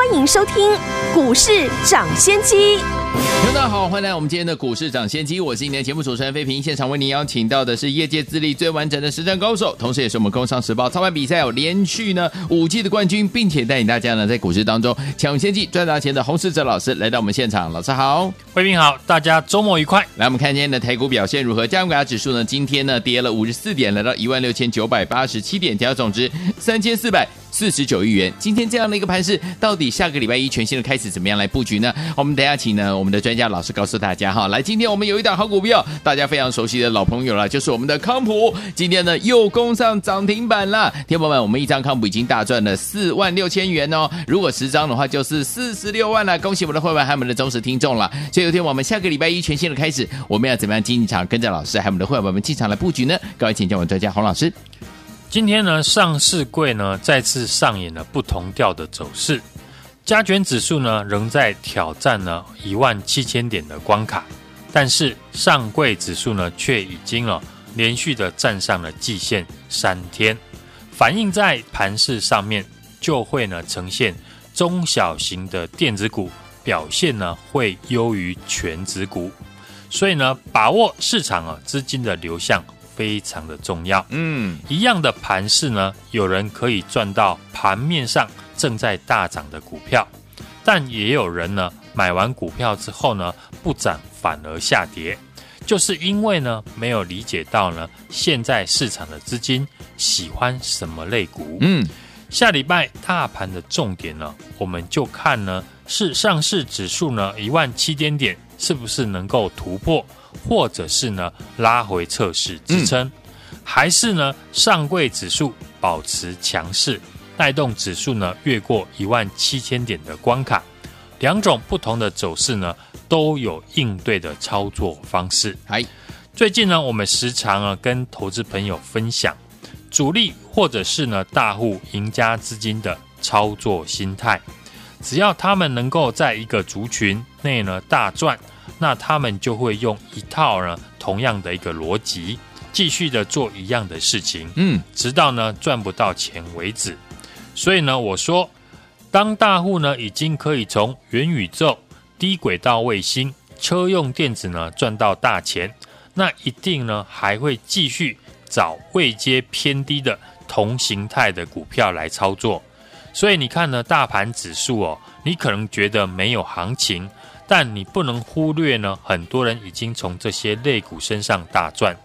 欢迎收听股市涨先机。大家好，欢迎来我们今天的股市涨先机，我是今天的节目主持人费平。现场为您邀请到的是业界资历最完整的实战高手，同时也是我们工商时报操盘比赛有连续呢五季的冠军，并且带领大家呢在股市当中抢先机赚大钱的洪世哲老师来到我们现场。老师好，费平好，大家周末愉快。来，我们看今天的台股表现如何？加权指数呢，今天呢跌了五十四点，来到一万六千九百八十七点，成交总值三千四百。四十九亿元，今天这样的一个盘势，到底下个礼拜一全新的开始怎么样来布局呢？我们等下请呢我们的专家老师告诉大家哈。来，今天我们有一档好股票，大家非常熟悉的老朋友了，就是我们的康普，今天呢又攻上涨停板了。听众们，我们一张康普已经大赚了四万六千元哦，如果十张的话就是四十六万了。恭喜我们的会员还有我们的忠实听众了。所以有天我们下个礼拜一全新的开始，我们要怎么样进场跟着老师还有我们的会员们进场来布局呢？各位请教我们专家洪老师。今天呢，上市柜呢再次上演了不同调的走势，加权指数呢仍在挑战呢一万七千点的关卡，但是上柜指数呢却已经了连续的站上了季线三天，反映在盘市上面就会呢呈现中小型的电子股表现呢会优于全值股，所以呢把握市场啊资金的流向。非常的重要。嗯，一样的盘势呢，有人可以赚到盘面上正在大涨的股票，但也有人呢买完股票之后呢不涨反而下跌，就是因为呢没有理解到呢现在市场的资金喜欢什么类股。嗯，下礼拜大盘的重点呢，我们就看呢是上市指数呢一万七千点是不是能够突破。或者是呢拉回测试支撑，嗯、还是呢上柜指数保持强势，带动指数呢越过一万七千点的关卡，两种不同的走势呢都有应对的操作方式。嗨，最近呢我们时常啊跟投资朋友分享主力或者是呢大户赢家资金的操作心态，只要他们能够在一个族群内呢大赚。那他们就会用一套呢同样的一个逻辑，继续的做一样的事情，嗯，直到呢赚不到钱为止。所以呢，我说，当大户呢已经可以从元宇宙、低轨道卫星、车用电子呢赚到大钱，那一定呢还会继续找位阶偏低的同形态的股票来操作。所以你看呢，大盘指数哦，你可能觉得没有行情。但你不能忽略呢，很多人已经从这些类股身上大赚。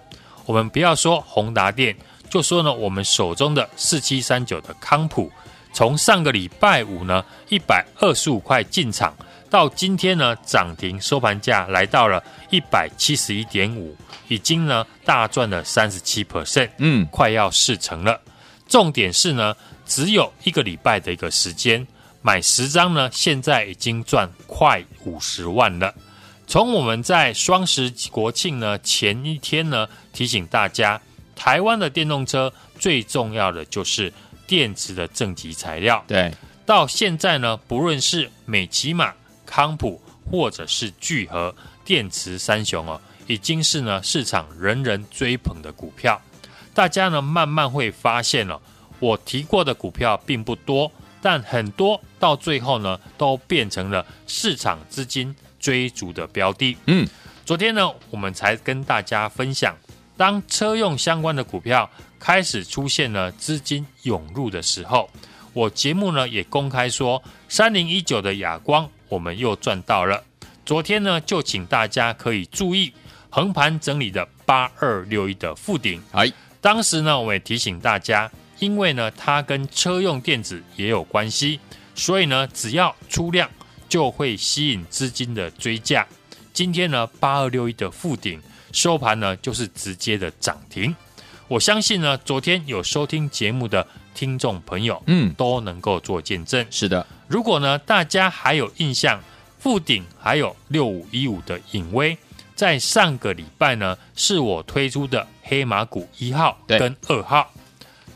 我们不要说宏达电，就说呢，我们手中的四七三九的康普，从上个礼拜五呢一百二十五块进场，到今天呢涨停收盘价来到了一百七十一点五，已经呢大赚了三十七 percent，嗯，快要四成了。重点是呢，只有一个礼拜的一个时间。买十张呢，现在已经赚快五十万了。从我们在双十国庆呢前一天呢提醒大家，台湾的电动车最重要的就是电池的正极材料。对，到现在呢，不论是美琪玛、康普或者是聚合电池三雄哦，已经是呢市场人人追捧的股票。大家呢慢慢会发现了，我提过的股票并不多。但很多到最后呢，都变成了市场资金追逐的标的。嗯，昨天呢，我们才跟大家分享，当车用相关的股票开始出现了资金涌入的时候，我节目呢也公开说，三零一九的亚光我们又赚到了。昨天呢，就请大家可以注意横盘整理的八二六一的附顶。哎，当时呢，我也提醒大家。因为呢，它跟车用电子也有关系，所以呢，只要出量就会吸引资金的追价。今天呢，八二六一的富鼎收盘呢，就是直接的涨停。我相信呢，昨天有收听节目的听众朋友，嗯，都能够做见证。是的，如果呢，大家还有印象，富鼎还有六五一五的影威，在上个礼拜呢，是我推出的黑马股一号跟二号。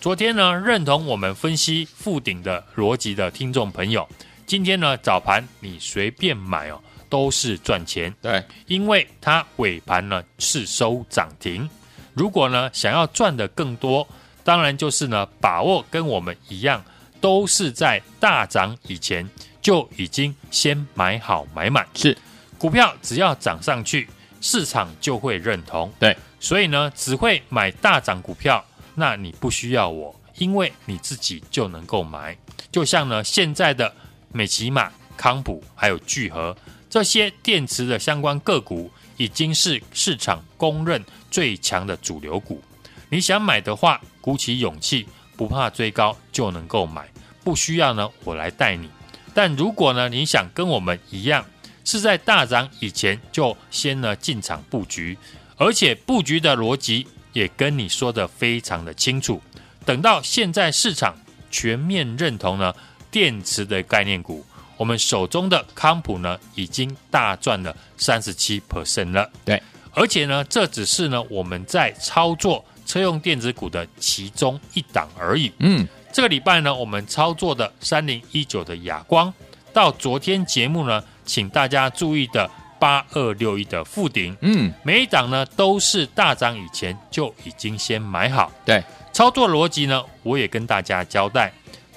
昨天呢，认同我们分析富鼎的逻辑的听众朋友，今天呢早盘你随便买哦，都是赚钱。对，因为它尾盘呢是收涨停。如果呢想要赚得更多，当然就是呢把握跟我们一样，都是在大涨以前就已经先买好买满。是，股票只要涨上去，市场就会认同。对，所以呢只会买大涨股票。那你不需要我，因为你自己就能够买。就像呢，现在的美琪玛、康普还有聚合这些电池的相关个股，已经是市场公认最强的主流股。你想买的话，鼓起勇气，不怕追高就能够买，不需要呢我来带你。但如果呢你想跟我们一样，是在大涨以前就先呢进场布局，而且布局的逻辑。也跟你说的非常的清楚，等到现在市场全面认同呢电池的概念股，我们手中的康普呢已经大赚了三十七 percent 了。对，而且呢这只是呢我们在操作车用电子股的其中一档而已。嗯，这个礼拜呢我们操作的三零一九的亚光，到昨天节目呢，请大家注意的。八二六一的富鼎，嗯，每一档呢都是大涨以前就已经先买好。对，操作逻辑呢，我也跟大家交代，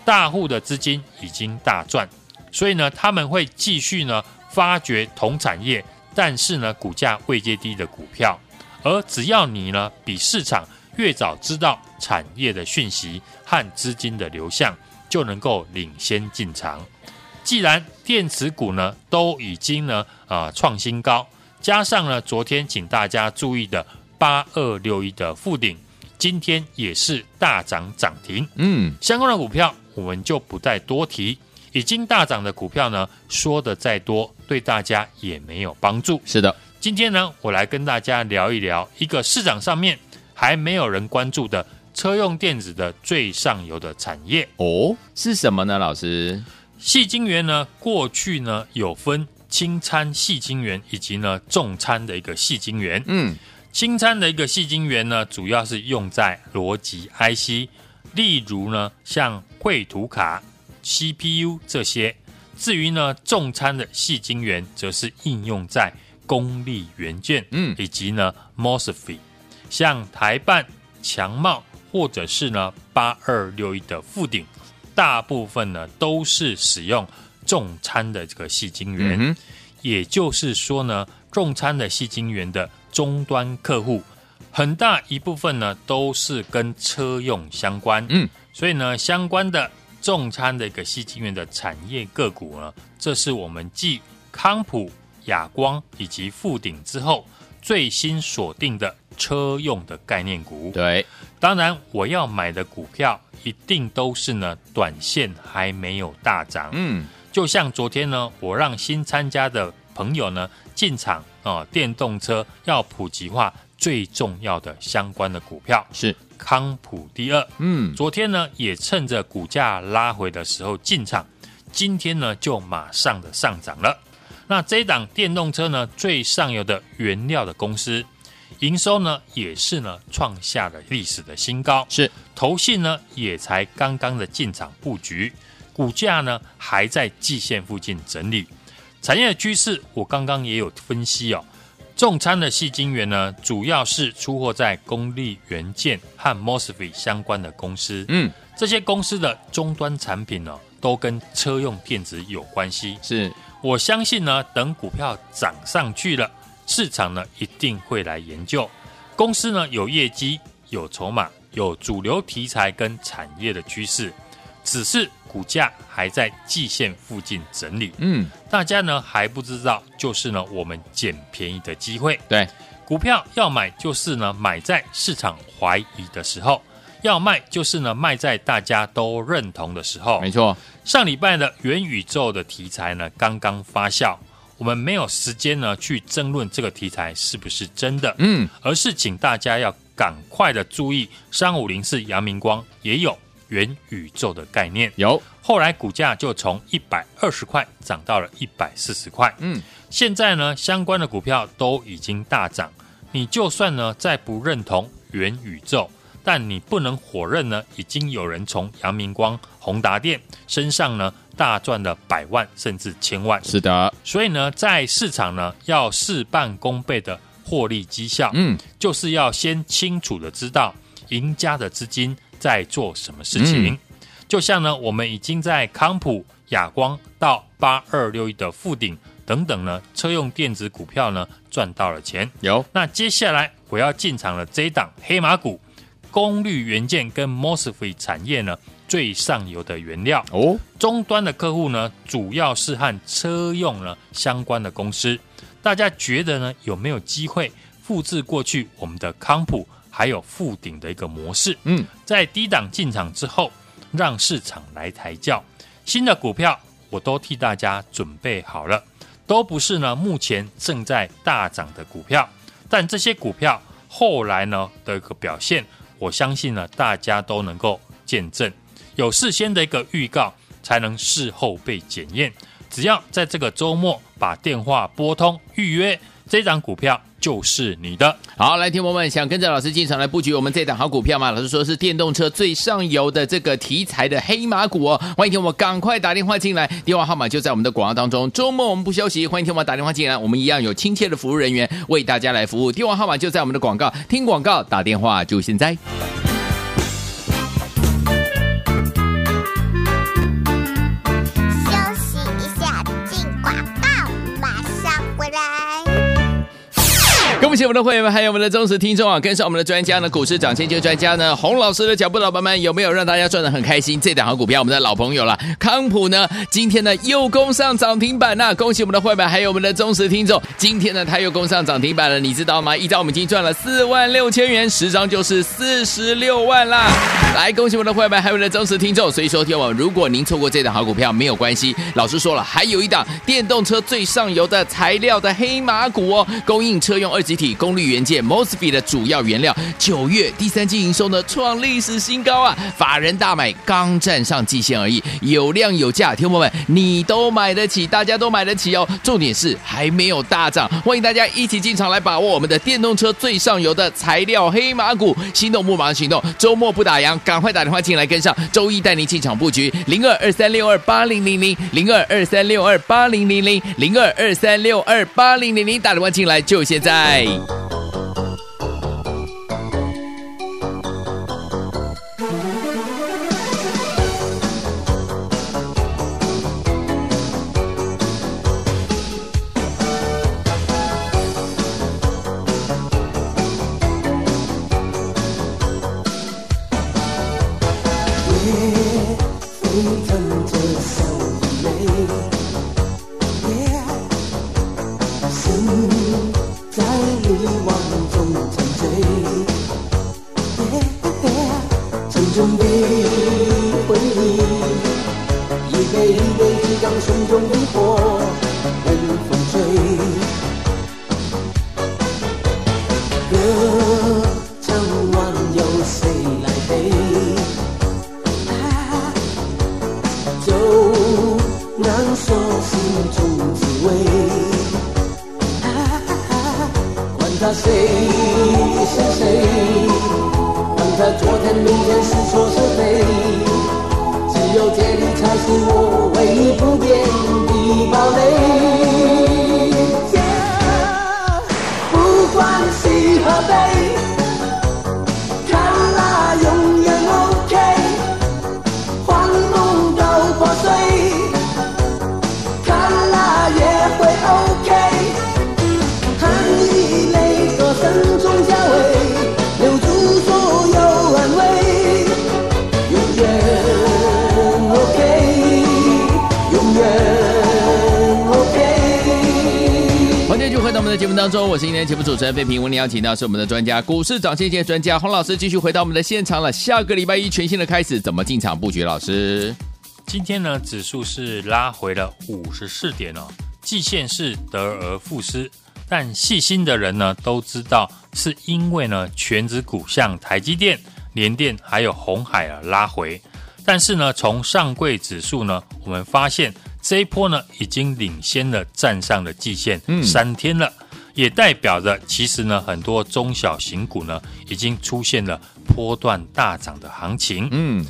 大户的资金已经大赚，所以呢他们会继续呢发掘同产业，但是呢股价未接低的股票，而只要你呢比市场越早知道产业的讯息和资金的流向，就能够领先进场。既然电池股呢都已经呢啊创新高，加上呢昨天请大家注意的八二六一的附顶，今天也是大涨涨停。嗯，相关的股票我们就不再多提，已经大涨的股票呢说的再多对大家也没有帮助。是的，今天呢我来跟大家聊一聊一个市场上面还没有人关注的车用电子的最上游的产业哦，是什么呢？老师？细晶圆呢，过去呢有分轻餐细晶圆以及呢重餐的一个细晶圆。嗯，轻餐的一个细晶圆呢，主要是用在逻辑 IC，例如呢像绘图卡、CPU 这些。至于呢重餐的细晶圆，则是应用在功率元件，嗯，以及呢 MOSFET，像台办、强茂或者是呢八二六一的富鼎。大部分呢都是使用重餐的这个细晶圆，嗯、也就是说呢，重餐的细晶圆的终端客户很大一部分呢都是跟车用相关，嗯，所以呢，相关的重餐的一个矽晶圆的产业个股呢，这是我们继康普、亚光以及富鼎之后最新锁定的车用的概念股。对，当然我要买的股票。一定都是呢，短线还没有大涨。嗯，就像昨天呢，我让新参加的朋友呢进场啊、呃，电动车要普及化最重要的相关的股票是康普第二。嗯，昨天呢也趁着股价拉回的时候进场，今天呢就马上的上涨了。那这一档电动车呢最上游的原料的公司。营收呢也是呢创下了历史的新高，是投信呢也才刚刚的进场布局，股价呢还在季线附近整理。产业的趋势我刚刚也有分析哦，重参的细晶圆呢主要是出货在功率元件和 MOSFET 相关的公司，嗯，这些公司的终端产品呢都跟车用电子有关系，是。我相信呢等股票涨上去了。市场呢一定会来研究，公司呢有业绩、有筹码、有主流题材跟产业的趋势，只是股价还在季线附近整理。嗯，大家呢还不知道，就是呢我们捡便宜的机会。对，股票要买就是呢买在市场怀疑的时候，要卖就是呢卖在大家都认同的时候。没错，上礼拜的元宇宙的题材呢刚刚发酵。我们没有时间呢去争论这个题材是不是真的，嗯，而是请大家要赶快的注意，三五零四阳明光也有元宇宙的概念，有，后来股价就从一百二十块涨到了一百四十块，嗯，现在呢相关的股票都已经大涨，你就算呢再不认同元宇宙，但你不能否认呢，已经有人从阳明光、宏达电身上呢大赚了百万甚至千万。是的，所以呢，在市场呢要事半功倍的获利绩效，嗯，就是要先清楚的知道赢家的资金在做什么事情。嗯、就像呢，我们已经在康普、亚光到八二六一的富鼎等等呢车用电子股票呢赚到了钱。有，那接下来我要进场了这一档黑马股。功率元件跟 MOSFET 产业呢最上游的原料哦，终端的客户呢主要是和车用呢相关的公司，大家觉得呢有没有机会复制过去我们的康普还有富鼎的一个模式？嗯，在低档进场之后，让市场来抬轿，新的股票我都替大家准备好了，都不是呢目前正在大涨的股票，但这些股票后来呢的一个表现。我相信呢，大家都能够见证，有事先的一个预告，才能事后被检验。只要在这个周末把电话拨通预约，这张股票。就是你的。好，来，听友们想跟着老师进场来布局我们这档好股票吗？老师说是电动车最上游的这个题材的黑马股哦。欢迎听我赶快打电话进来，电话号码就在我们的广告当中。周末我们不休息，欢迎听我打电话进来，我们一样有亲切的服务人员为大家来服务。电话号码就在我们的广告，听广告打电话就现在。恭喜我们的会员们，还有我们的忠实听众啊！跟上我们的专家呢，股市涨先机专家呢，洪老师的脚步，老板们有没有让大家赚得很开心？这档好股票，我们的老朋友了，康普呢，今天呢又攻上涨停板呐！恭喜我们的会员，还有我们的忠实听众，今天呢他又攻上涨停板了，你知道吗？一张我们已经赚了四万六千元，十张就是四十六万啦！来，恭喜我们的会员，还有我们的忠实听众。所以说，听我，如果您错过这档好股票，没有关系，老师说了，还有一档电动车最上游的材料的黑马股哦，供应车用二级体。功率元件 MOSFET 的主要原料，九月第三季营收呢创历史新高啊！法人大买刚站上季线而已，有量有价，听众们你都买得起，大家都买得起哦。重点是还没有大涨，欢迎大家一起进场来把握我们的电动车最上游的材料黑马股，心动不马上行动，周末不打烊，赶快打电话进来跟上，周一带您进场布局零二二三六二八零零零零二二三六二八零零零零二二三六二八零零零打电话进来就现在。Lee. 不说心中滋味，管他谁是谁，管他昨天明天是错是非，只有这里才是我唯一不变的堡垒。不管喜和悲。当中，我是今天节目主持人费平。为您邀请到是我们的专家，股市涨先机专家洪老师，继续回到我们的现场了。下个礼拜一全新的开始，怎么进场布局？老师，今天呢，指数是拉回了五十四点哦，季线是得而复失，但细心的人呢都知道，是因为呢全指股像台积电、联电还有红海啊拉回，但是呢从上柜指数呢，我们发现。这一波呢，已经领先了站上了季线三天了，也代表着其实呢，很多中小型股呢，已经出现了波段大涨的行情。嗯，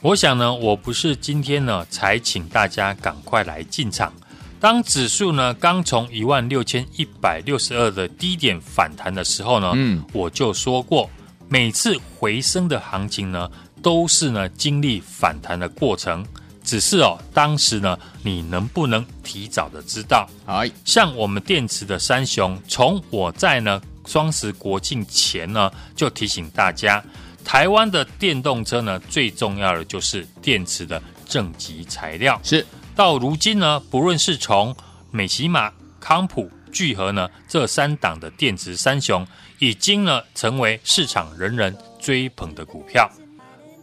我想呢，我不是今天呢才请大家赶快来进场。当指数呢刚从一万六千一百六十二的低点反弹的时候呢，嗯，我就说过，每次回升的行情呢，都是呢经历反弹的过程。只是哦，当时呢，你能不能提早的知道？哎，像我们电池的三雄，从我在呢双十国庆前呢，就提醒大家，台湾的电动车呢，最重要的就是电池的正极材料。是，到如今呢，不论是从美琪玛、康普、聚合呢这三档的电池三雄，已经呢成为市场人人追捧的股票。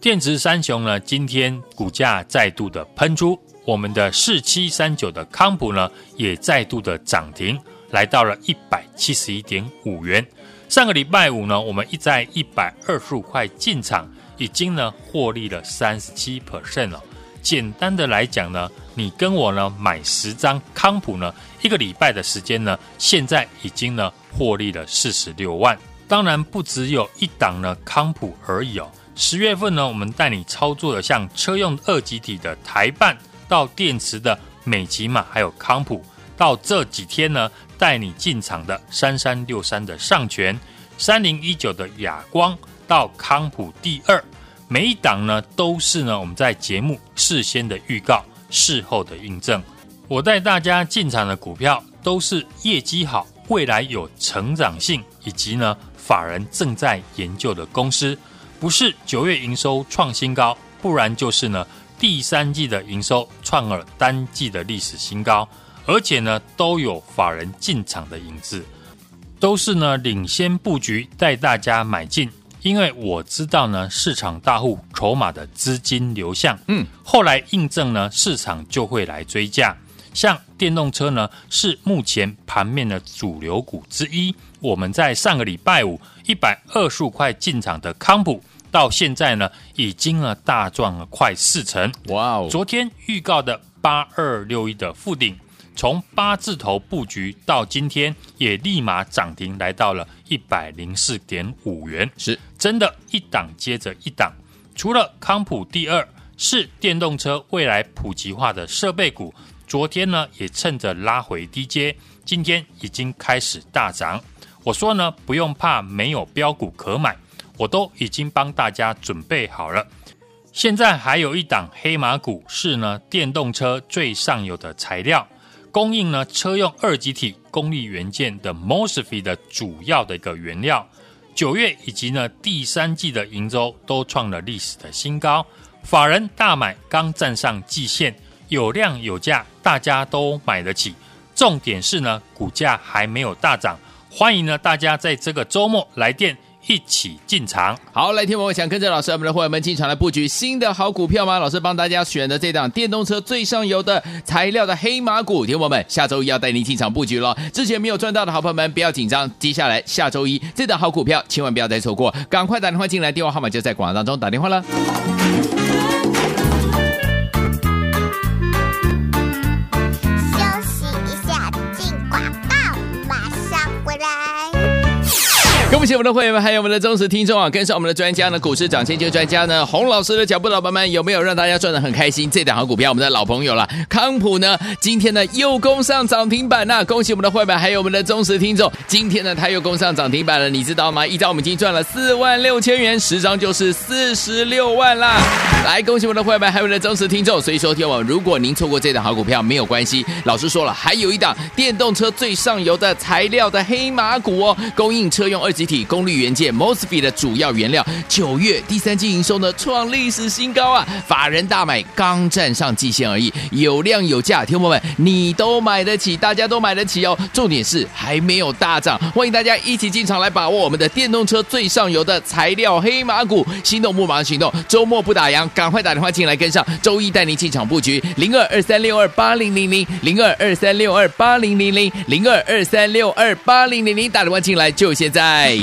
电池三雄呢，今天股价再度的喷出，我们的四七三九的康普呢，也再度的涨停，来到了一百七十一点五元。上个礼拜五呢，我们一在一百二十五块进场，已经呢获利了三十七 percent 了。简单的来讲呢，你跟我呢买十张康普呢，一个礼拜的时间呢，现在已经呢获利了四十六万。当然不只有一档呢康普而已哦。十月份呢，我们带你操作的像车用二极体的台办，到电池的美琪玛，还有康普，到这几天呢，带你进场的三三六三的上诠，三零一九的亚光，到康普第二，每一档呢都是呢我们在节目事先的预告，事后的印证。我带大家进场的股票都是业绩好，未来有成长性，以及呢法人正在研究的公司。不是九月营收创新高，不然就是呢第三季的营收创了单季的历史新高，而且呢都有法人进场的影子，都是呢领先布局带大家买进，因为我知道呢市场大户筹码的资金流向，嗯，后来印证呢市场就会来追价，像电动车呢是目前盘面的主流股之一，我们在上个礼拜五一百二十五块进场的康普。到现在呢，已经呢大赚了快四成。哇哦！昨天预告的八二六一的富鼎，从八字头布局到今天，也立马涨停，来到了一百零四点五元。是真的，一档接着一档。除了康普第二是电动车未来普及化的设备股，昨天呢也趁着拉回低阶，今天已经开始大涨。我说呢，不用怕没有标股可买。我都已经帮大家准备好了。现在还有一档黑马股是呢，电动车最上游的材料，供应呢车用二极体功率元件的 MOSFET 的主要的一个原料。九月以及呢第三季的营收都创了历史的新高，法人大买刚站上季线，有量有价，大家都买得起。重点是呢股价还没有大涨，欢迎呢大家在这个周末来电。一起进场，好，来听我们想跟着老师，我们的伙伴们进场来布局新的好股票吗？老师帮大家选的这档电动车最上游的材料的黑马股，听我们下周一要带您进场布局了。之前没有赚到的好朋友们不要紧张，接下来下周一这档好股票千万不要再错过，赶快打电话进来，电话号码就在广告当中打电话了。恭喜我们的会员们，还有我们的忠实听众啊！跟上我们的专家呢，股市涨先机专家呢，洪老师的脚步，老板们有没有让大家赚得很开心？这档好股票，我们的老朋友了，康普呢，今天呢又攻上涨停板了。恭喜我们的会员，还有我们的忠实听众，今天呢他又攻上涨停板了，你知道吗？一张我们已经赚了四万六千元，十张就是四十六万啦！来，恭喜我们的会员，还有我们的忠实听众。所以说，听我，如果您错过这档好股票，没有关系，老师说了，还有一档电动车最上游的材料的黑马股哦，供应车用二级。功率元件 MOSFET 的主要原料，九月第三季营收呢创历史新高啊！法人大买刚站上季线而已，有量有价，听众们你都买得起，大家都买得起哦。重点是还没有大涨，欢迎大家一起进场来把握我们的电动车最上游的材料黑马股，心动不马行动，周末不打烊，赶快打电话进来跟上，周一带您进场布局零二二三六二八零零零零二二三六二八零零零零二二三六二八零零零，打电话进来就现在。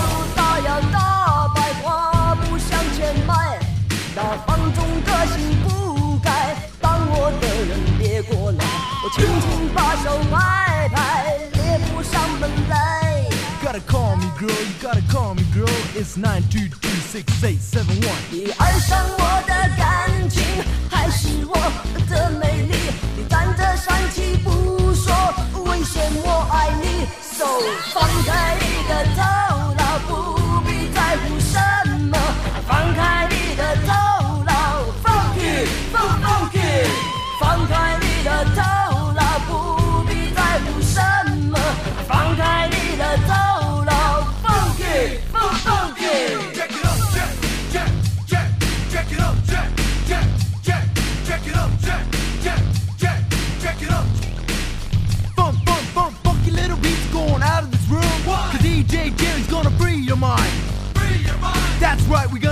is nine two two six eight seven one。你爱上我的感情，还是我的美丽？你站着生气不说，危险我爱你，手放开你。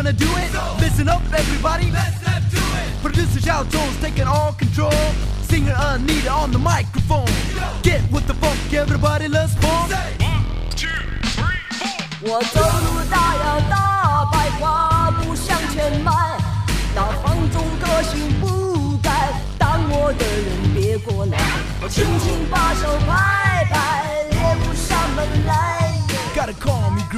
Gonna do it. So, Listen up, everybody. Let's, let's do it. Producer Shout Jones taking all control. Singer Anita on the microphone. Yo. Get with the funk, everybody, let's funk. Say one, two, three, four. 我走路大摇大摆，跨步向前迈，那放纵个性不改，当我的人别过来，我轻轻把手拍拍，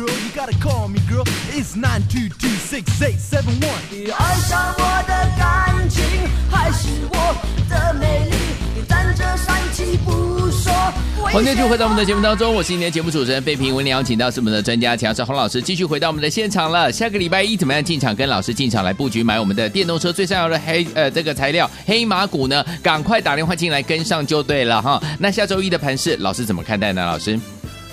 girl, you gotta call me girl. It's nine two two six eight seven one. 你爱上我的感情，还是我的美丽？你站着生气不说。欢迎继续回到我们的节目当中，我是今天的节目主持人费平。为您邀请到是我们的专家强势洪老师，继续回到我们的现场了。下个礼拜一怎么样进场？跟老师进场来布局买我们的电动车最上游的黑呃这个材料黑马股呢？赶快打电话进来跟上就对了哈。那下周一的盘市，老师怎么看待呢？老师？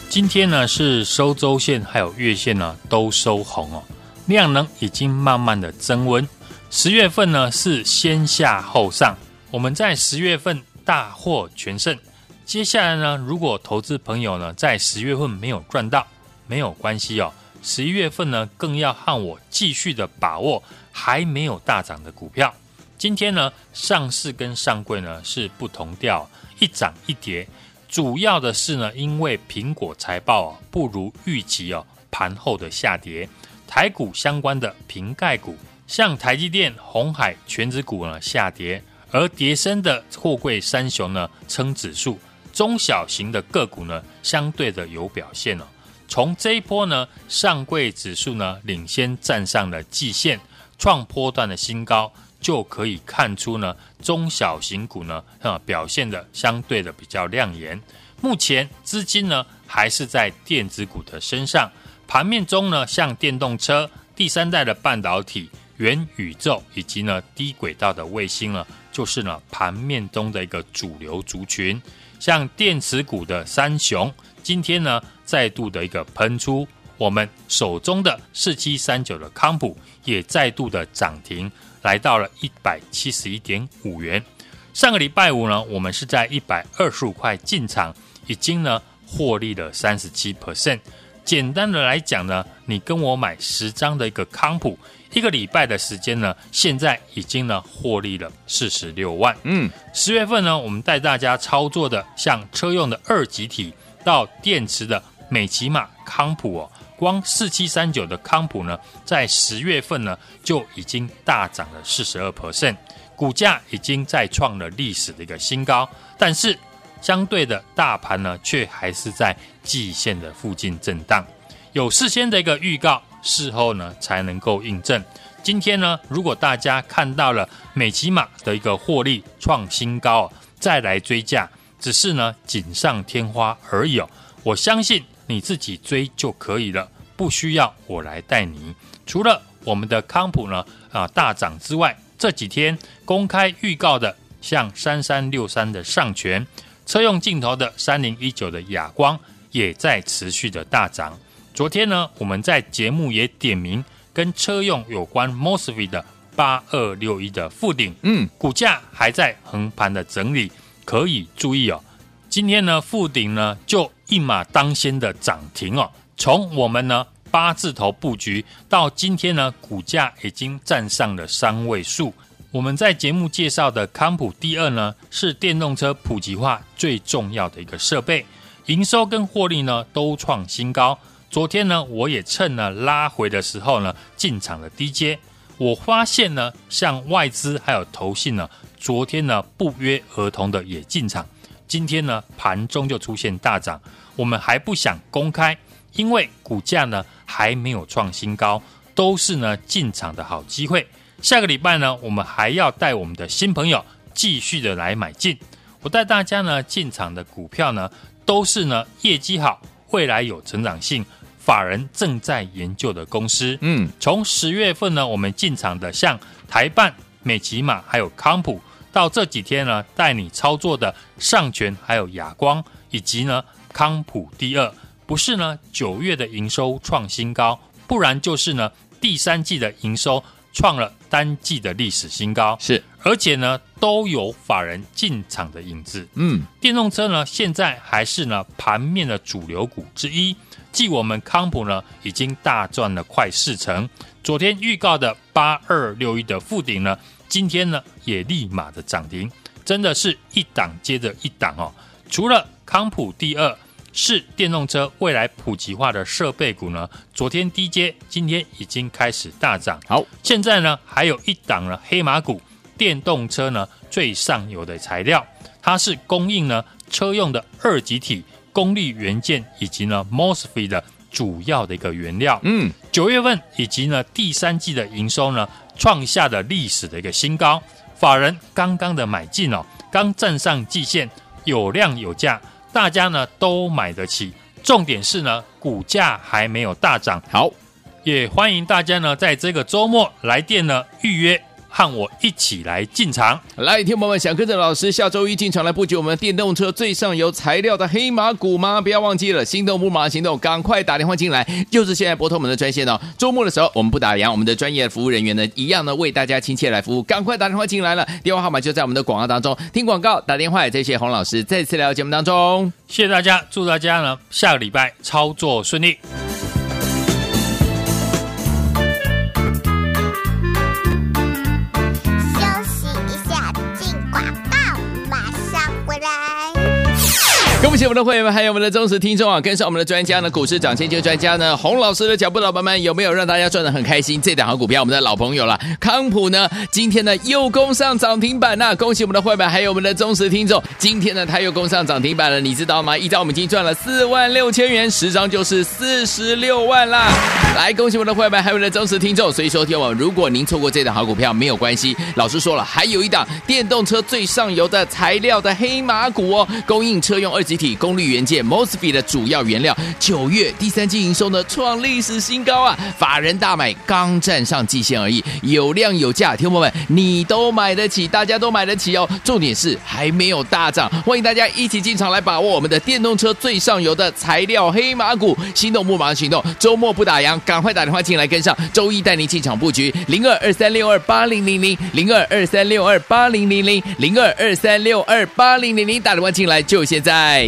今天呢是收周线还有月线呢都收红哦，量能已经慢慢的增温。十月份呢是先下后上，我们在十月份大获全胜。接下来呢，如果投资朋友呢在十月份没有赚到，没有关系哦。十一月份呢更要和我继续的把握还没有大涨的股票。今天呢上市跟上柜呢是不同调，一涨一跌。主要的是呢，因为苹果财报啊不如预期哦，盘后的下跌，台股相关的瓶盖股，像台积电、红海全指股呢下跌，而跌深的货柜三雄呢撑指数，中小型的个股呢相对的有表现哦。从这一波呢，上柜指数呢领先站上了季线，创波段的新高。就可以看出呢，中小型股呢，啊表现的相对的比较亮眼。目前资金呢还是在电子股的身上，盘面中呢，像电动车、第三代的半导体、元宇宙以及呢低轨道的卫星呢，就是呢盘面中的一个主流族群。像电池股的三雄，今天呢再度的一个喷出，我们手中的四七三九的康普也再度的涨停。来到了一百七十一点五元。上个礼拜五呢，我们是在一百二十五块进场，已经呢获利了三十七 percent。简单的来讲呢，你跟我买十张的一个康普，一个礼拜的时间呢，现在已经呢获利了四十六万。嗯，十月份呢，我们带大家操作的，像车用的二极体到电池的美骑马康普哦。光四七三九的康普呢，在十月份呢就已经大涨了四十二 percent，股价已经再创了历史的一个新高。但是相对的大盘呢，却还是在季线的附近震荡。有事先的一个预告，事后呢才能够印证。今天呢，如果大家看到了美琪玛的一个获利创新高，再来追价，只是呢锦上添花而已哦。我相信。你自己追就可以了，不需要我来带你。除了我们的康普呢啊大涨之外，这几天公开预告的，像三三六三的上诠，车用镜头的三零一九的哑光也在持续的大涨。昨天呢，我们在节目也点名跟车用有关 Mosfet 的八二六一的附顶，嗯，股价还在横盘的整理，可以注意哦。今天呢，富鼎呢就一马当先的涨停哦。从我们呢八字头布局到今天呢，股价已经站上了三位数。我们在节目介绍的康普第二呢，是电动车普及化最重要的一个设备，营收跟获利呢都创新高。昨天呢，我也趁呢拉回的时候呢进场了低阶。我发现呢，像外资还有投信呢，昨天呢不约而同的也进场。今天呢，盘中就出现大涨，我们还不想公开，因为股价呢还没有创新高，都是呢进场的好机会。下个礼拜呢，我们还要带我们的新朋友继续的来买进。我带大家呢进场的股票呢，都是呢业绩好、未来有成长性、法人正在研究的公司。嗯，从十月份呢，我们进场的像台办、美琪玛还有康普，到这几天呢带你操作的上权还有亚光，以及呢康普第二，不是呢九月的营收创新高，不然就是呢第三季的营收创了单季的历史新高。是，而且呢都有法人进场的影子。嗯，电动车呢现在还是呢盘面的主流股之一。继我们康普呢已经大赚了快四成，昨天预告的八二六一的富鼎呢，今天呢也立马的涨停，真的是一档接着一档哦。除了康普第二是电动车未来普及化的设备股呢，昨天低阶，今天已经开始大涨。好，现在呢还有一档呢黑马股，电动车呢最上游的材料，它是供应呢车用的二极体。功率元件以及呢 MOSFET 的主要的一个原料，嗯，九月份以及呢第三季的营收呢创下的历史的一个新高，法人刚刚的买进哦，刚站上季线，有量有价，大家呢都买得起，重点是呢股价还没有大涨，好，也欢迎大家呢在这个周末来电呢预约。和我一起来进场，来，听友们，想跟着老师下周一进场来布局我们电动车最上游材料的黑马股吗？不要忘记了，心动不马行动，赶快打电话进来，就是现在拨通我们的专线哦。周末的时候，我们不打烊，我们的专业服务人员呢，一样呢为大家亲切来服务，赶快打电话进来了，电话号码就在我们的广告当中，听广告打电话也谢谢洪老师再次来到节目当中，谢谢大家，祝大家呢下个礼拜操作顺利。恭喜我们的会员们，还有我们的忠实听众啊！跟上我们的专家呢，股市涨先机专家呢，洪老师的脚步，老板们有没有让大家赚得很开心？这档好股票，我们的老朋友了，康普呢，今天呢又攻上涨停板了。恭喜我们的会员，还有我们的忠实听众，今天呢他又攻上涨停板了，你知道吗？一张我们已经赚了四万六千元，十张就是四十六万啦！来，恭喜我们的会员，还有我们的忠实听众。所以说，听我，如果您错过这档好股票，没有关系，老师说了，还有一档电动车最上游的材料的黑马股哦，供应车用二。级体功率元件 MOSFET 的主要原料，九月第三季营收呢创历史新高啊！法人大买，刚站上季线而已，有量有价，听众们你都买得起，大家都买得起哦。重点是还没有大涨，欢迎大家一起进场来把握我们的电动车最上游的材料黑马股，心动不马行动，周末不打烊，赶快打电话进来跟上，周一带您进场布局零二二三六二八零零零零二二三六二八零零零零二二三六二八零零零，打电话进来就现在。